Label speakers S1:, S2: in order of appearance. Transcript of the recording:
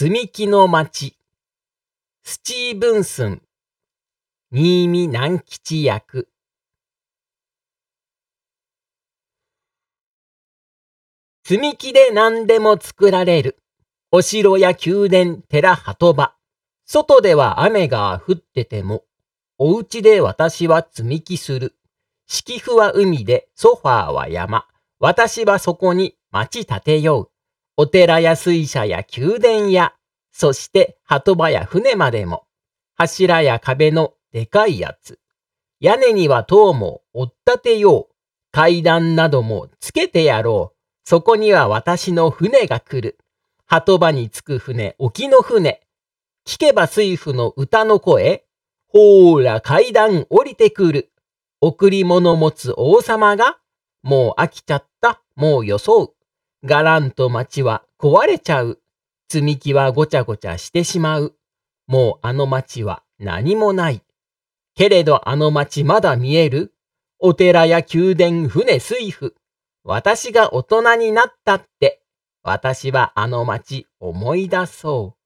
S1: 積み木の町。スチーブンスン。新見南吉役。積み木で何でも作られる。お城や宮殿、寺、鳩場。外では雨が降ってても、お家で私は積み木する。敷布は海で、ソファーは山。私はそこに町建てよう。お寺や水車や宮殿や、そして鳩場や船までも。柱や壁のでかいやつ。屋根には塔も追っ立てよう。階段などもつけてやろう。そこには私の船が来る。鳩場に着く船、沖の船。聞けば水夫の歌の声。ほーら階段降りてくる。贈り物持つ王様が、もう飽きちゃった、もう装う。がらんと街は壊れちゃう。積み木はごちゃごちゃしてしまう。もうあの街は何もない。けれどあの街まだ見えるお寺や宮殿、船、水夫。私が大人になったって、私はあの街思い出そう。